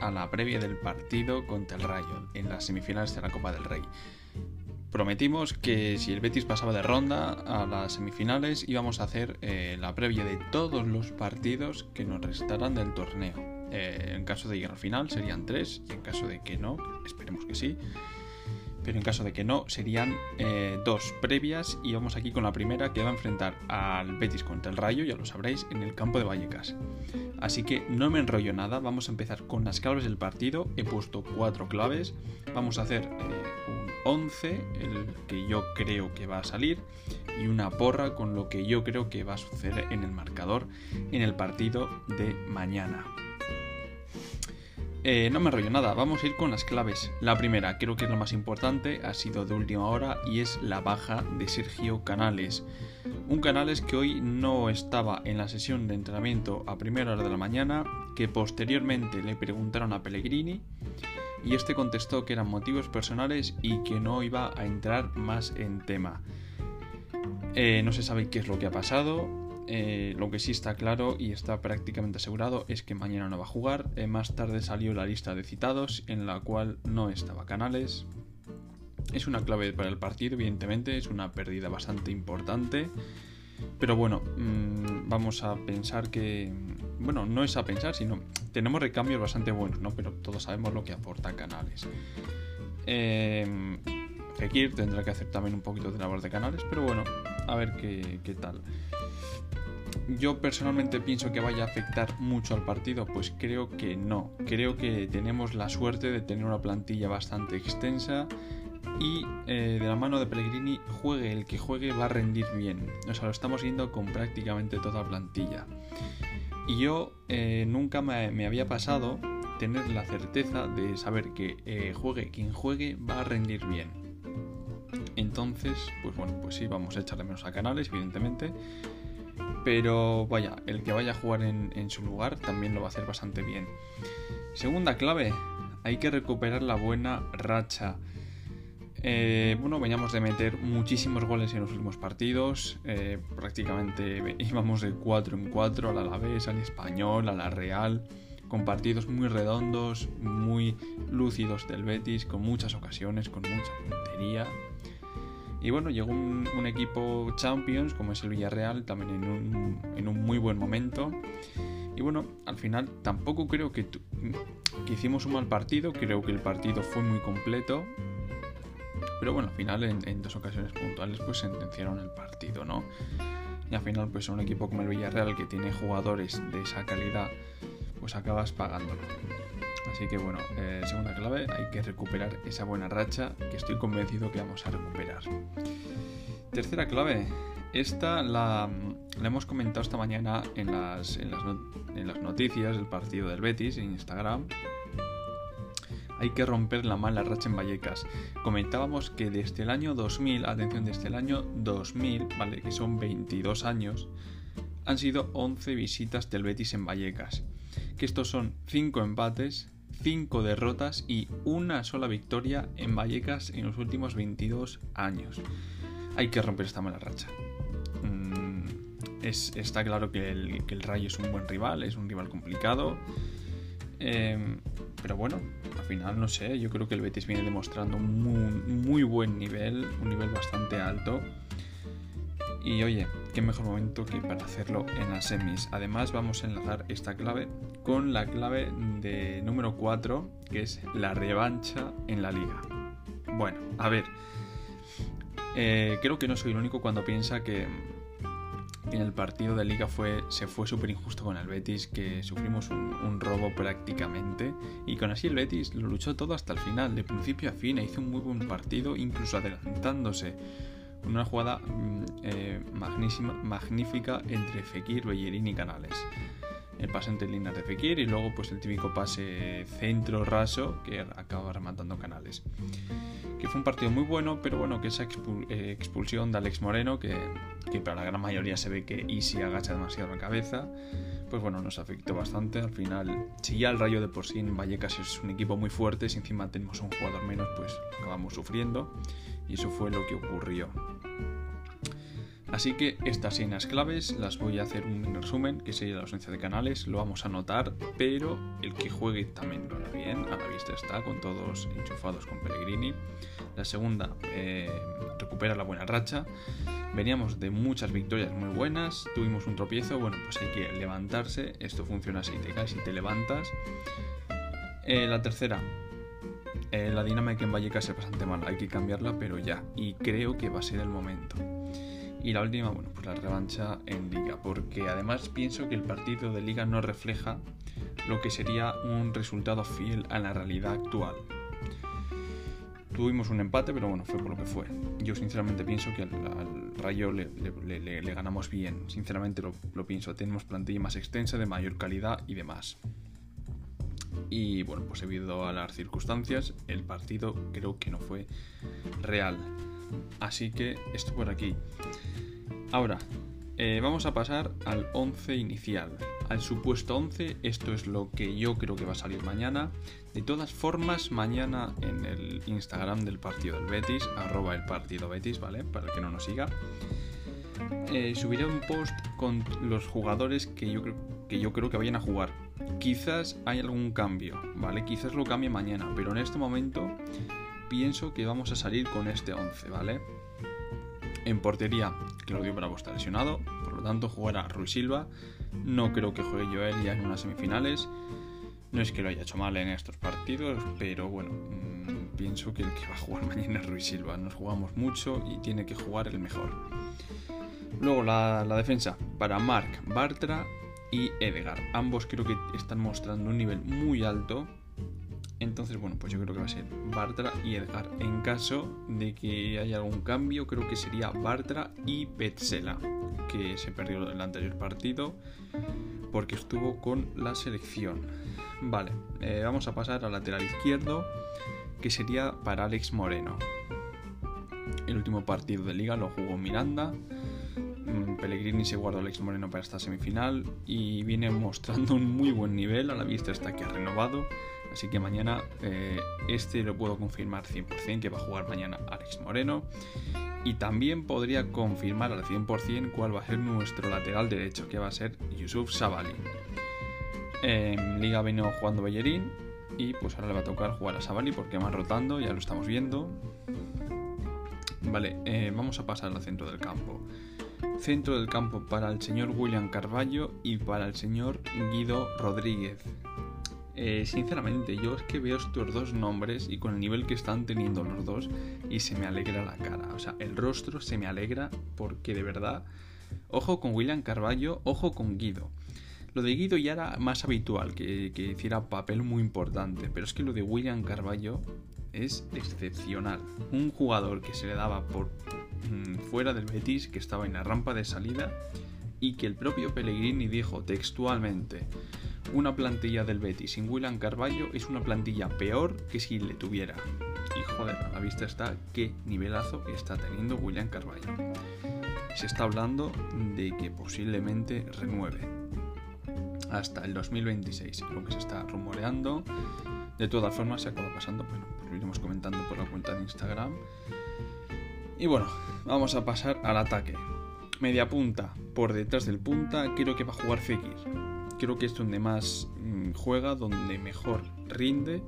a la previa del partido contra el Rayo en las semifinales de la Copa del Rey. Prometimos que si el Betis pasaba de ronda a las semifinales íbamos a hacer eh, la previa de todos los partidos que nos restaran del torneo. Eh, en caso de llegar al final serían tres y en caso de que no, esperemos que sí, pero en caso de que no, serían eh, dos previas y vamos aquí con la primera que va a enfrentar al Betis contra el Rayo, ya lo sabréis, en el campo de Vallecas. Así que no me enrollo nada, vamos a empezar con las claves del partido, he puesto cuatro claves, vamos a hacer eh, un 11, el que yo creo que va a salir, y una porra con lo que yo creo que va a suceder en el marcador en el partido de mañana. Eh, no me enrollo nada, vamos a ir con las claves. La primera, creo que es lo más importante, ha sido de última hora y es la baja de Sergio Canales. Un Canales que hoy no estaba en la sesión de entrenamiento a primera hora de la mañana, que posteriormente le preguntaron a Pellegrini y este contestó que eran motivos personales y que no iba a entrar más en tema. Eh, no se sabe qué es lo que ha pasado, eh, lo que sí está claro y está prácticamente asegurado es que mañana no va a jugar. Eh, más tarde salió la lista de citados en la cual no estaba Canales. Es una clave para el partido, evidentemente, es una pérdida bastante importante. Pero bueno, mm, vamos a pensar que... Bueno, no es a pensar, sino tenemos recambios bastante buenos, ¿no? Pero todos sabemos lo que aporta Canales. Eh, Fekir tendrá que hacer también un poquito de labor de Canales, pero bueno, a ver qué tal. Yo personalmente pienso que vaya a afectar mucho al partido, pues creo que no. Creo que tenemos la suerte de tener una plantilla bastante extensa y eh, de la mano de Pellegrini juegue el que juegue va a rendir bien. O sea, lo estamos viendo con prácticamente toda la plantilla. Y yo eh, nunca me, había pasado tener la certeza de saber que eh, juegue quien juegue va a rendir bien. Entonces, pues bueno, pues sí, vamos a echarle menos a canales, evidentemente. Pero vaya, el que vaya a jugar en, su lugar también lo va a hacer bastante bien. Segunda clave, hay que recuperar la buena racha. Eh, bueno, veníamos de meter muchísimos goles en los últimos partidos. Eh, prácticamente íbamos de 4 en 4 al Alavés, al Español, a la Real. Con partidos muy redondos, muy lúcidos del Betis, con muchas ocasiones, con mucha puntería. Y bueno, llegó un, equipo Champions, como es el Villarreal, también en un, muy buen momento. Y bueno, al final tampoco creo que, hicimos un mal partido, creo que el partido fue muy completo. Pero bueno, al final en, dos ocasiones puntuales pues sentenciaron el partido, ¿no? Y al final pues un equipo como el Villarreal que tiene jugadores de esa calidad, pues acabas pagándolo. Así que bueno, eh, segunda clave, hay que recuperar esa buena racha que estoy convencido que vamos a recuperar. Tercera clave, esta la, hemos comentado esta mañana en las, en las, noticias del partido del Betis en Instagram. Hay que romper la mala racha en Vallecas. Comentábamos que desde el año 2000, atención, desde el año 2000, ¿vale? que son 22 años, han sido 11 visitas del Betis en Vallecas que estos son 5 empates, 5 derrotas y una sola victoria en Vallecas en los últimos 22 años. Hay que romper esta mala racha. Mm, está claro que el, Rayo es un buen rival, es un rival complicado. Em, pero bueno, al final no sé, yo creo que el Betis viene demostrando un muy buen nivel, un nivel bastante alto. Y oye, qué mejor momento que para hacerlo en las semis. Además vamos a enlazar esta clave con la clave de número 4, que es la revancha en la liga. Bueno, a ver, eh, creo que no soy el único cuando piensa que en el partido de liga fue, se fue súper injusto con el Betis, que sufrimos un, un, robo prácticamente, y con así el Betis lo luchó todo hasta el final, de principio a fin, e hizo un muy buen partido, incluso adelantándose una jugada mm, eh, magnífica entre Fekir, Bellerín y Canales. El pase entre líneas de Fekir y luego pues el típico pase centro raso que acaba rematando Canales. Que fue un partido muy bueno, pero bueno, que esa eh, expulsión de Alex Moreno, que, para la gran mayoría se ve que Easy agacha demasiado la cabeza, pues bueno, nos afectó bastante. Al final, si ya el Rayo de por sí en Vallecas es un equipo muy fuerte, si encima tenemos un jugador menos, pues acabamos sufriendo. Y eso fue lo que ocurrió. Así que estas señas claves las voy a hacer un resumen, que sería la ausencia de canales, lo vamos a anotar, pero el que juegue también lo hará bien, a la vista está, con todos enchufados con Pellegrini. La segunda, eh, recupera la buena racha. Veníamos de muchas victorias muy buenas, tuvimos un tropiezo, bueno, pues hay que levantarse, esto funciona así, te caes y te levantas. Eh, la tercera, eh, la dinámica en Vallecas es bastante mala, hay que cambiarla, pero ya, y creo que va a ser el momento. Y la última, bueno, pues la revancha en liga, porque además pienso que el partido de liga no refleja lo que sería un resultado fiel a la realidad actual. Tuvimos un empate, pero bueno, fue por lo que fue. Yo sinceramente pienso que al, Rayo le, ganamos bien. Sinceramente lo, pienso. Tenemos plantilla más extensa, de mayor calidad y demás. Y bueno, pues debido a las circunstancias, el partido creo que no fue real. Así que esto por aquí. Ahora, eh, vamos a pasar al 11 inicial. Al supuesto 11, esto es lo que yo creo que va a salir mañana. De todas formas, mañana en el Instagram del partido del Betis, arroba el partido Betis, ¿vale? Para el que no nos siga. Eh, subiré un post con los jugadores que yo, que yo creo que vayan a jugar. Quizás hay algún cambio, ¿vale? Quizás lo cambie mañana, pero en este momento pienso que vamos a salir con este 11, ¿vale? En portería, Claudio Bravo está lesionado, por lo tanto jugará Ruiz Silva. No creo que juegue Joel ya en unas semifinales. No es que lo haya hecho mal en estos partidos, pero bueno, mm, pienso que el que va a jugar mañana es Ruiz Silva. Nos jugamos mucho y tiene que jugar el mejor. Luego la, defensa para Marc Bartra y Edgar. Ambos creo que están mostrando un nivel muy alto entonces, bueno, pues yo creo que va a ser Bartra y Edgar. En caso de que haya algún cambio, creo que sería Bartra y Petzela, que se perdió el anterior partido porque estuvo con la selección. Vale, eh, vamos a pasar al lateral izquierdo, que sería para Alex Moreno. El último partido de liga lo jugó Miranda. Mm, Pellegrini se guardó a Alex Moreno para esta semifinal y viene mostrando un muy buen nivel. A la vista está que ha renovado Así que mañana eh, este lo puedo confirmar 100% que va a jugar mañana Alex Moreno. Y también podría confirmar al 100% cuál va a ser nuestro lateral derecho, que va a ser Yusuf Sabali. En Liga venido jugando Bellerín y pues ahora le va a tocar jugar a Sabali porque van rotando, ya lo estamos viendo. Vale, eh, vamos a pasar al centro del campo. Centro del campo para el señor William Carballo y para el señor Guido Rodríguez. Eh, sinceramente, yo es que veo estos dos nombres y con el nivel que están teniendo los dos y se me alegra la cara. O sea, el rostro se me alegra porque de verdad, ojo con William Carballo, ojo con Guido. Lo de Guido ya era más habitual, que, que hiciera papel muy importante, pero es que lo de William Carballo es excepcional. Un jugador que se le daba por mm, fuera del Betis, que estaba en la rampa de salida y que el propio Pellegrini dijo textualmente una plantilla del Betis sin William Carballo es una plantilla peor que si le tuviera. Y joder, a la vista está qué nivelazo está teniendo William Carballo. Se está hablando de que posiblemente renueve hasta el 2026, lo que se está rumoreando. De todas formas, se acaba pasando, bueno, pues lo iremos comentando por la cuenta de Instagram. Y bueno, vamos a pasar al ataque. Media punta por detrás del punta, quiero que va a jugar Fekir creo que es donde más mm, juega, donde mejor rinde.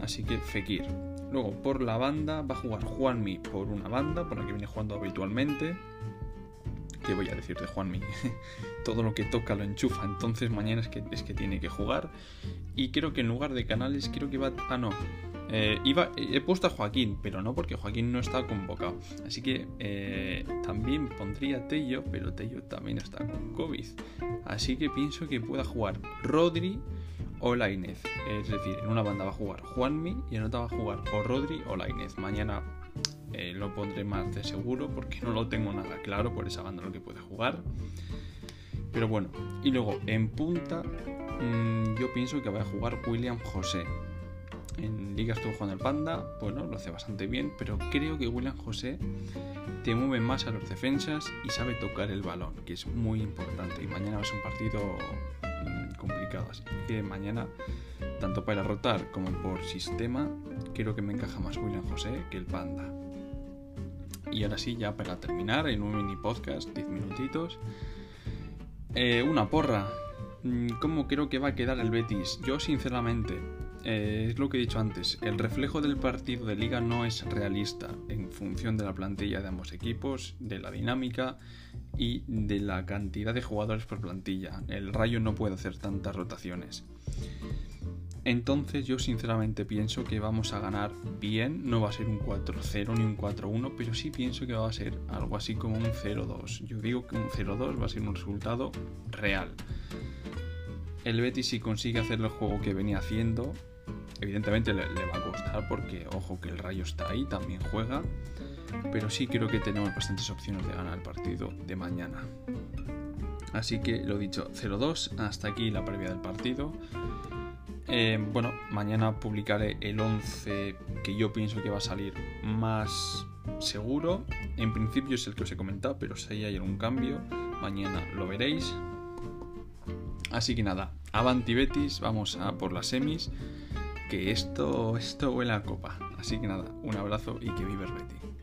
Así que Fekir. Luego por la banda va a jugar Juanmi por una banda, por la que viene jugando habitualmente. ¿Qué voy a decir de Juanmi? Todo lo que toca lo enchufa, entonces mañana es que, es que tiene que jugar. Y creo que en lugar de canales, creo que va... Ah, no, eh, iba, he puesto a Joaquín, pero no porque Joaquín no está convocado. Así que eh, también pondría Tello, pero Tello también está con COVID. Así que pienso que pueda jugar Rodri o Lainez. Es decir, en una banda va a jugar Juanmi y en otra va a jugar o Rodri o Lainez. Mañana eh, lo pondré más de seguro porque no lo tengo nada claro por esa banda lo que puede jugar. Pero bueno, y luego en punta mm, yo pienso que va a jugar William José en Liga estuvo jugando el Panda, bueno, lo hace bastante bien, pero creo que William José te mueve más a los defensas y sabe tocar el balón, que es muy importante. Y mañana ser un partido mm, complicado, así que mañana, tanto para rotar como por sistema, creo que me encaja más William José que el Panda. Y ahora sí, ya para terminar, en un mini podcast, 10 minutitos. Eh, una porra. Mm, ¿Cómo creo que va a quedar el Betis? Yo sinceramente, eh, es lo que he dicho antes, el reflejo del partido de liga no es realista en función de la plantilla de ambos equipos, de la dinámica y de la cantidad de jugadores por plantilla. El Rayo no puede hacer tantas rotaciones. Entonces yo sinceramente pienso que vamos a ganar bien, no va a ser un 4-0 ni un 4-1, pero sí pienso que va a ser algo así como un 0-2. Yo digo que un 0-2 va a ser un resultado real. El Betis si consigue hacer el juego que venía haciendo, evidentemente le, va a costar porque ojo que el Rayo está ahí, también juega, pero sí creo que tenemos bastantes opciones de ganar el partido de mañana. Así que lo dicho, 0-2, hasta aquí la previa del partido. Eh, bueno, mañana publicaré el 11 que yo pienso que va a salir más seguro. En principio es el que os he comentado, pero si hay algún cambio, mañana lo veréis. Así que nada, Avanti Betis, vamos a por las semis, que esto, esto huele a copa. Así que nada, un abrazo y que vive Betis.